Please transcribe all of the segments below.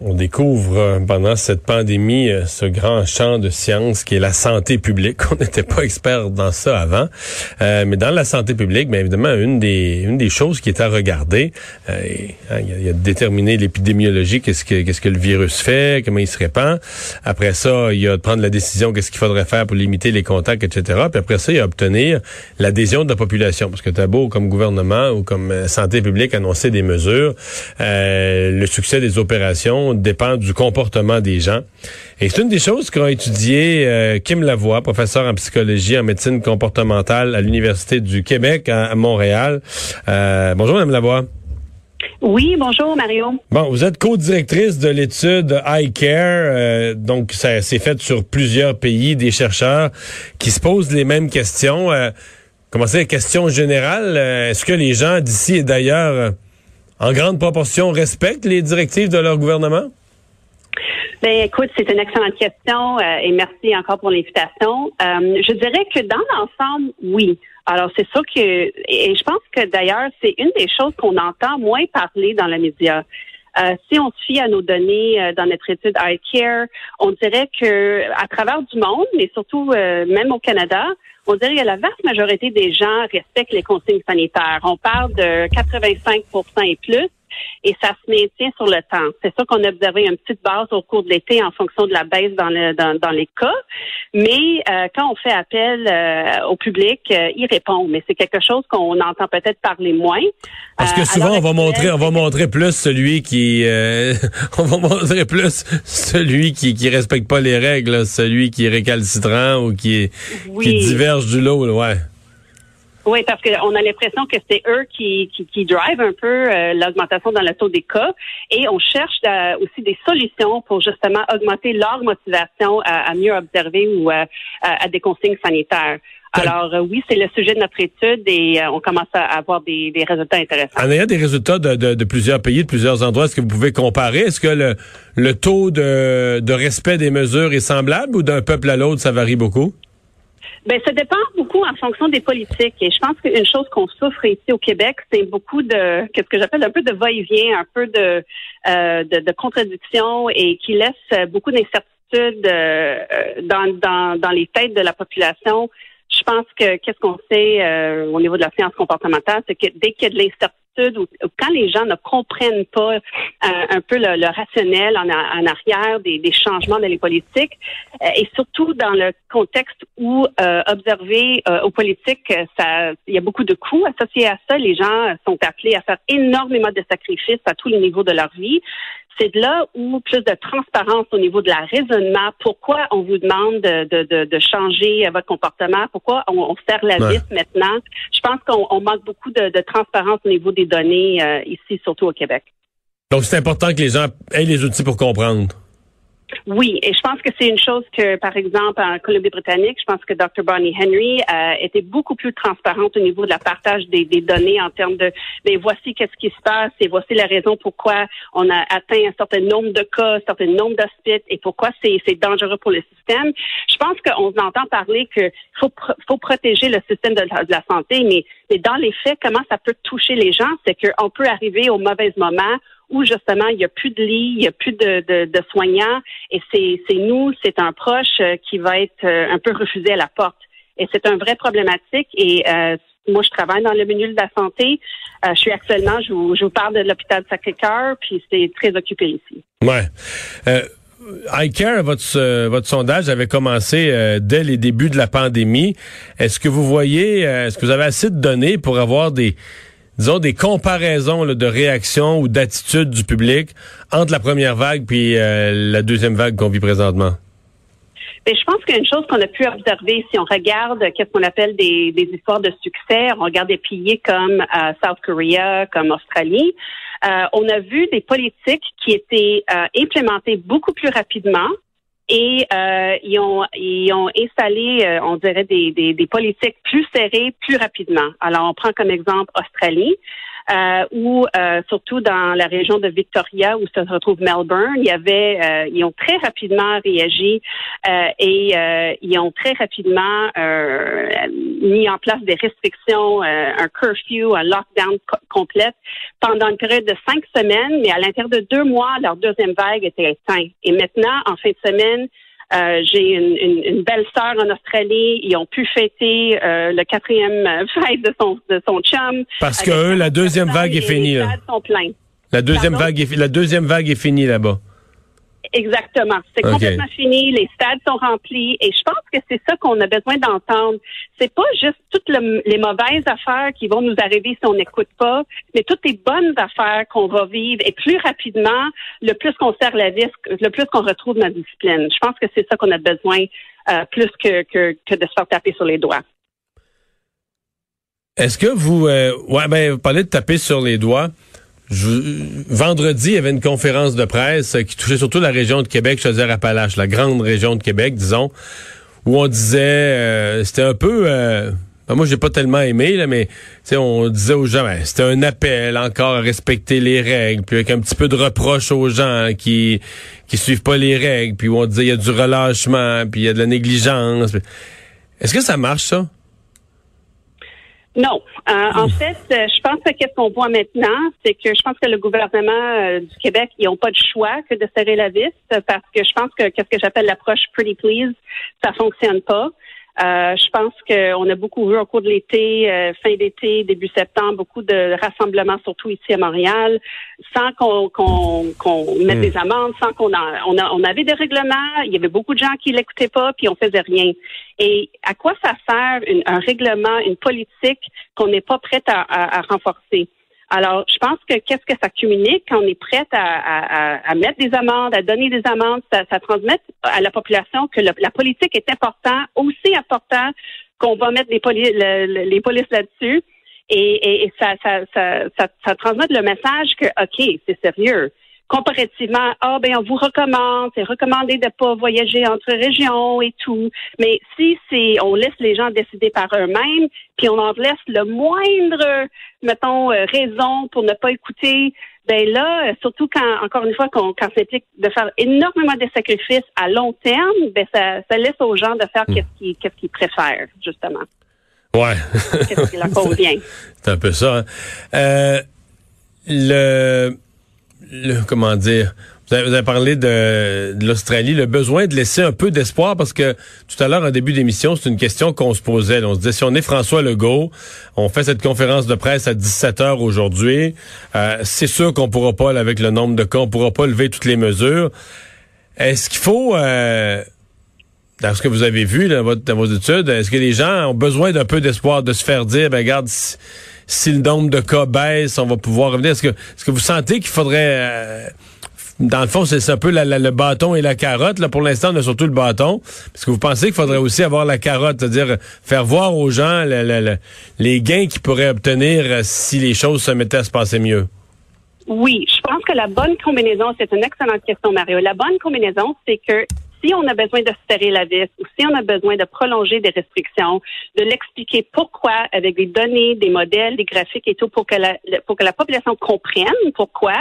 on découvre euh, pendant cette pandémie euh, ce grand champ de science qui est la santé publique. On n'était pas expert dans ça avant, euh, mais dans la santé publique, bien évidemment, une des une des choses qui est à regarder, hein, il, y a, de déterminer l'épidémiologie, qu'est-ce que qu'est-ce que le virus fait, comment il se répand. Après ça, il y a de prendre la décision qu'est-ce qu'il faudrait faire pour limiter les contacts, etc. Puis après ça, il y a obtenir l'adhésion de la population, parce que t'as beau comme gouvernement ou comme santé publique annoncer des mesures, le succès des opérations dépend du comportement des gens. Et c'est une des choses qu'a étudié euh, Kim Lavoie, professeur en psychologie, en médecine comportementale à l'Université du Québec à, Montréal. Euh, bonjour, Mme Lavoie. Oui, bonjour Mario. Bon, vous êtes co-directrice de l'étude iCare, euh, donc ça s'est fait sur plusieurs pays, des chercheurs qui se posent les mêmes questions. Euh, comment c'est, question générale, est-ce que les gens d'ici et d'ailleurs en grande proportion, respectent les directives de leur gouvernement? Ben, écoute, c'est une excellente question euh, et merci encore pour l'invitation. Euh, je dirais que dans l'ensemble, oui. Alors, c'est sûr que, et je pense que d'ailleurs, c'est une des choses qu'on entend moins parler dans les médias. Euh, si on se fie à nos données dans notre étude iCare, on dirait que à travers du monde, mais surtout même au Canada, on dirait que la vaste majorité des gens respectent les consignes sanitaires. On parle de 85% et plus et ça se maintient sur le temps. C'est ça qu'on a observé une petite base au cours de l'été en fonction de la baisse dans, le, dans, les cas. Mais euh, quand on fait appel euh, au public, euh, il répond. Mais c'est quelque chose qu'on entend peut-être parler moins. Parce que souvent, on va montrer, on va montrer plus celui qui, on va montrer plus celui qui qui respecte pas les règles, celui qui est récalcitrant ou qui, qui diverge du lot, ouais. Oui, parce qu'on a l'impression que c'est eux qui, qui, qui drive un peu euh, l'augmentation dans le taux des cas et on cherche euh, aussi des solutions pour justement augmenter leur motivation à, mieux observer ou à, des consignes sanitaires. Alors euh, oui, c'est le sujet de notre étude et on commence à avoir des, des, résultats intéressants. En ayant des résultats de, de, de, plusieurs pays, de plusieurs endroits, est-ce que vous pouvez comparer? Est-ce que le, le taux de, de respect des mesures est semblable ou d'un peuple à l'autre, ça varie beaucoup? Ben, ça dépend beaucoup en fonction des politiques. Et je pense qu'une chose qu'on souffre ici au Québec, c'est beaucoup de, qu'est-ce que j'appelle un peu de va-et-vient, un peu de, euh, de, de contradiction et qui laisse beaucoup d'incertitudes euh, dans, dans, dans les têtes de la population. Je pense que qu'est-ce qu'on sait euh, au niveau de la science comportementale, c'est que dès qu'il y a de l'incertitude ou, quand les gens ne comprennent pas euh, un peu le, rationnel en, arrière des, changements dans les politiques, euh, et surtout dans le contexte où euh, observer aux politiques, ça, il y a beaucoup de coûts associés à ça. Les gens sont appelés à faire énormément de sacrifices à tous les niveaux de leur vie c'est de là où plus de transparence au niveau de la raisonnement. Pourquoi on vous demande de, de, changer votre comportement? Pourquoi on, on serre la vis maintenant? Je pense qu'on manque beaucoup de, transparence au niveau des données euh, ici, surtout au Québec. Donc, c'est important que les gens aient les outils pour comprendre. Oui, et je pense que c'est une chose que, par exemple, en Colombie-Britannique, je pense que Dr. Bonnie Henry euh, était beaucoup plus transparente au niveau de la partage des, données en termes de, mais ben, voici qu'est-ce qui se passe et voici la raison pourquoi on a atteint un certain nombre de cas, un certain nombre d'hospices et pourquoi c'est dangereux pour le système. Je pense qu'on entend parler qu'il faut, faut protéger le système de la, santé, mais, mais dans les faits, comment ça peut toucher les gens, c'est qu'on peut arriver au mauvais moment justement il n'y a plus de lit, il n'y a plus de, soignants, et c'est nous, c'est un proche euh, qui va être euh, un peu refusé à la porte. Et c'est un vrai problématique. Et euh, moi, je travaille dans le milieu de la santé. je suis actuellement, je vous, je vous parle de l'hôpital Sacré-Cœur, puis c'est très occupé ici. Ouais. Euh... iCare, votre, votre sondage avait commencé dès les débuts de la pandémie. Est-ce que vous voyez, est-ce que vous avez assez de données pour avoir des, disons, des comparaisons de réaction ou d'attitude du public entre la première vague puis euh, la deuxième vague qu'on vit présentement? Bien, je pense qu'une chose qu'on a pu observer, si on regarde qu'est-ce qu'on appelle des, des, histoires de succès, on regarde des pays comme euh, South Korea, comme Australie, euh, on a vu des politiques qui étaient euh, implémentées beaucoup plus rapidement et euh, ils, ont, ils ont installé, euh, on dirait, des, des, des, politiques plus serrées plus rapidement. Alors, on prend comme exemple Australie, euh, où euh, surtout dans la région de Victoria, où se retrouve Melbourne, il y avait, euh, ils ont très rapidement réagi et ils ont très rapidement mis en place des restrictions, un curfew, un lockdown complète pendant une période de cinq semaines, mais à l'intérieur de deux mois, leur deuxième vague était éteinte. Et maintenant, en fin de semaine, euh, j'ai une, belle sœur en Australie. Ils ont pu fêter euh, le quatrième euh, fête de son de son chum. Parce que eux, la deuxième vague est finie. La deuxième vague est la deuxième vague est finie là-bas. Exactement. C'est complètement fini. Les stades sont remplis. Et je pense que c'est ça qu'on a besoin d'entendre. C'est pas juste toutes les mauvaises affaires qui vont nous arriver si on n'écoute pas, mais toutes les bonnes affaires qu'on va vivre. Et plus rapidement, le plus qu'on serre la vis, le plus qu'on retrouve notre discipline. Je pense que c'est ça qu'on a besoin euh, plus que, que, que de se faire taper sur les doigts. Est-ce que vous, euh, ouais, ben, vous parlez de taper sur les doigts. Vendredi, il y avait une conférence de presse qui touchait surtout la région de Québec, Chaudière-Appalaches, la grande région de Québec, disons, où on disait, euh, c'était un peu, euh, ben, moi j'ai pas tellement aimé là, mais on disait aux gens, ben, c'était un appel encore à respecter les règles, puis avec un petit peu de reproche aux gens qui qui suivent pas les règles, puis où on disait il y a du relâchement, puis il y a de la négligence. Est-ce que ça marche ça? Non. Euh, en fait, euh, je pense que qu'est-ce qu'on voit maintenant, c'est que je pense que le gouvernement euh, du Québec, ils n'ont pas de choix que de serrer la vis parce que je pense que qu'est-ce que j'appelle l'approche pretty please, ça fonctionne pas. Euh, je pense qu'on a beaucoup vu au cours de l'été, euh, fin d'été, début septembre, beaucoup de rassemblements, surtout ici à Montréal, sans qu'on mette hmm. des amendes, sans qu'on on, on avait des règlements. Il y avait beaucoup de gens qui l'écoutaient pas, puis on faisait rien. Et à quoi ça sert un règlement, une politique qu'on n'est pas prête à renforcer? Alors, je pense que qu'est-ce que ça communique quand on est prête à, mettre des amendes, à donner des amendes, ça, ça transmet à la population que la politique est important, aussi important qu'on va mettre les, les polices là-dessus. Et, et, ça, ça, ça, ça, ça transmet le message que, OK, c'est sérieux comparativement, ah ben on vous recommande, c'est recommandé de pas voyager entre régions et tout. Mais si c'est, on laisse les gens décider par eux-mêmes, puis on en laisse le moindre, mettons, euh, raison pour ne pas écouter, ben là, surtout quand, encore une fois, qu'on, quand ça implique de faire énormément de sacrifices à long terme, ben ça, ça laisse aux gens de faire hmm. qu'est-ce qu'ils, qu'est-ce qu'ils préfèrent, justement. Ouais. qu'est-ce qui leur convient. C'est un peu ça. Hein. Euh, le comment dire, vous avez, parlé de, l'Australie, le besoin de laisser un peu d'espoir parce que tout à l'heure, en début d'émission, c'est une question qu'on se posait. On se disait, si on est François Legault, on fait cette conférence de presse à 17 heures aujourd'hui, euh, c'est sûr qu'on pourra pas, avec le nombre de cas, on pourra pas lever toutes les mesures. Est-ce qu'il faut, euh, dans ce que vous avez vu dans, votre, dans vos études, est-ce que les gens ont besoin d'un peu d'espoir de se faire dire, ben regarde, si le nombre de cas baisse, on va pouvoir revenir. Est-ce que, vous sentez qu'il faudrait... Euh, dans le fond, c'est un peu le bâton et la carotte. Là, pour l'instant, on a surtout le bâton. Est-ce que vous pensez qu'il faudrait aussi avoir la carotte, c'est-à-dire faire voir aux gens les gains qu'ils pourraient obtenir euh, si les choses se mettaient à se passer mieux? Oui, je pense que la bonne combinaison, c'est une excellente question, Mario. La bonne combinaison, c'est que si on a besoin de serrer la vis ou si on a besoin de prolonger des restrictions, de l'expliquer pourquoi avec des données, des modèles, des graphiques et tout pour que la pour que la population comprenne pourquoi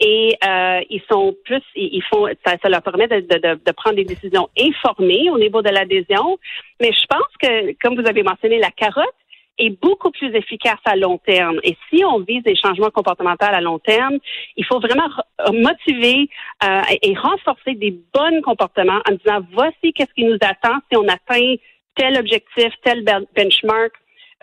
et euh, ils sont plus ils font ça, leur permet de, de, de, prendre des décisions informées au niveau de l'adhésion. Mais je pense que comme vous avez mentionné la carotte est beaucoup plus efficace à long terme. Et si on vise des changements comportementaux à long terme, il faut vraiment motiver euh, et renforcer des bons comportements en disant voici qu'est-ce qui nous attend si on atteint tel objectif, tel benchmark.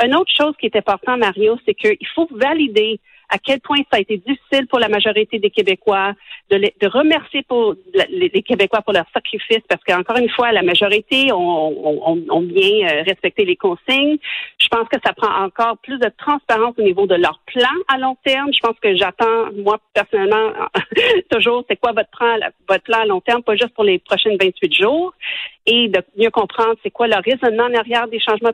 Une autre chose qui est importante, Mario, c'est qu'il faut valider à quel point ça a été difficile pour la majorité des Québécois, de, de remercier pour les, Québécois pour leur sacrifice, parce qu'encore une fois, la majorité ont, ont, bien euh, respecté les consignes. Je pense que ça prend encore plus de transparence au niveau de leur plan à long terme. Je pense que j'attends, moi personnellement, toujours, c'est quoi votre plan, votre plan à long terme, pas juste pour les prochaines 28 jours, et de mieux comprendre c'est quoi le raisonnement en arrière des changements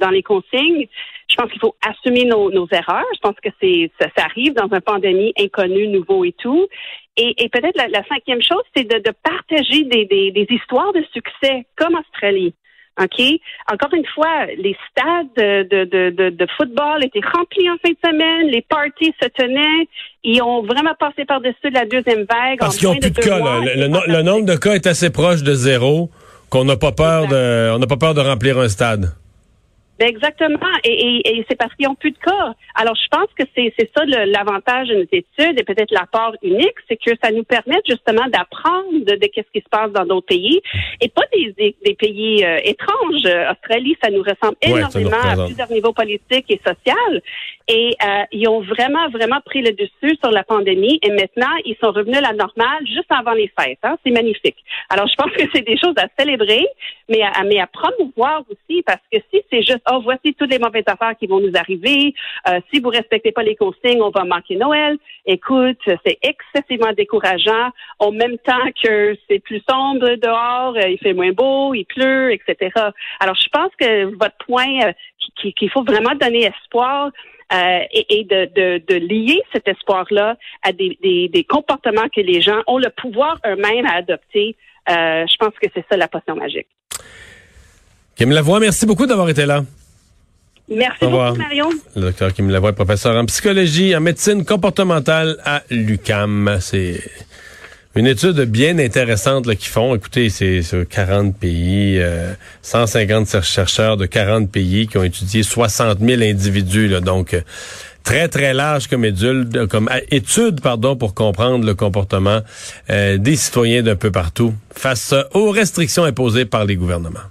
dans les consignes. Je pense qu'il faut assumer nos, erreurs. Je pense que c'est ça, arrive dans une pandémie inconnue, nouveau et tout. Et, peut-être la, cinquième chose, c'est de, partager des, des histoires de succès comme Australie. OK? Encore une fois, les stades de, de, de, de, football étaient remplis en fin de semaine, les parties se tenaient, ils ont vraiment passé par-dessus la deuxième vague. Parce qu'ils n'ont plus de, cas, Le, nombre de cas est assez proche de zéro qu'on n'a pas peur de, on n'a pas peur de remplir un stade. Ben, exactement. Et, et, c'est parce qu'ils n'ont plus de cas. Alors, je pense que c'est ça l'avantage de notre étude et peut-être l'apport unique, c'est que ça nous permet justement d'apprendre de, de, ce qui se passe dans d'autres pays et pas des, des, pays euh, étranges. Australie, ça nous ressemble énormément à plusieurs niveaux politiques et sociaux. Et euh, ils ont vraiment, vraiment pris le dessus sur la pandémie et maintenant, ils sont revenus à la normale juste avant les fêtes. Hein? C'est magnifique. Alors, je pense que c'est des choses à célébrer, mais à, mais à promouvoir aussi parce que si c'est juste oh, voici toutes les mauvaises affaires qui vont nous arriver. Euh, si vous respectez pas les consignes, on va manquer Noël. Écoute, c'est excessivement décourageant. En même temps que c'est plus sombre dehors, euh, il fait moins beau, il pleut, etc. Alors, je pense que votre point, euh, qu'il faut vraiment donner espoir, et, de, lier cet espoir-là à des, des, comportements que les gens ont le pouvoir eux-mêmes à adopter. je pense que c'est ça la potion magique. Kim Lavoie, merci beaucoup d'avoir été là. Merci beaucoup, Marion. Le docteur Kim Lavoie, professeur en psychologie, en médecine comportementale à l'UCAM. C'est une étude bien intéressante qu'ils font. Écoutez, c'est sur 40 pays, 150 euh, chercheurs de 40 pays qui ont étudié 60 000 individus. donc, euh, très, très large comme étude, comme étude pardon, pour comprendre le comportement euh, des citoyens d'un peu partout face aux restrictions imposées par les gouvernements.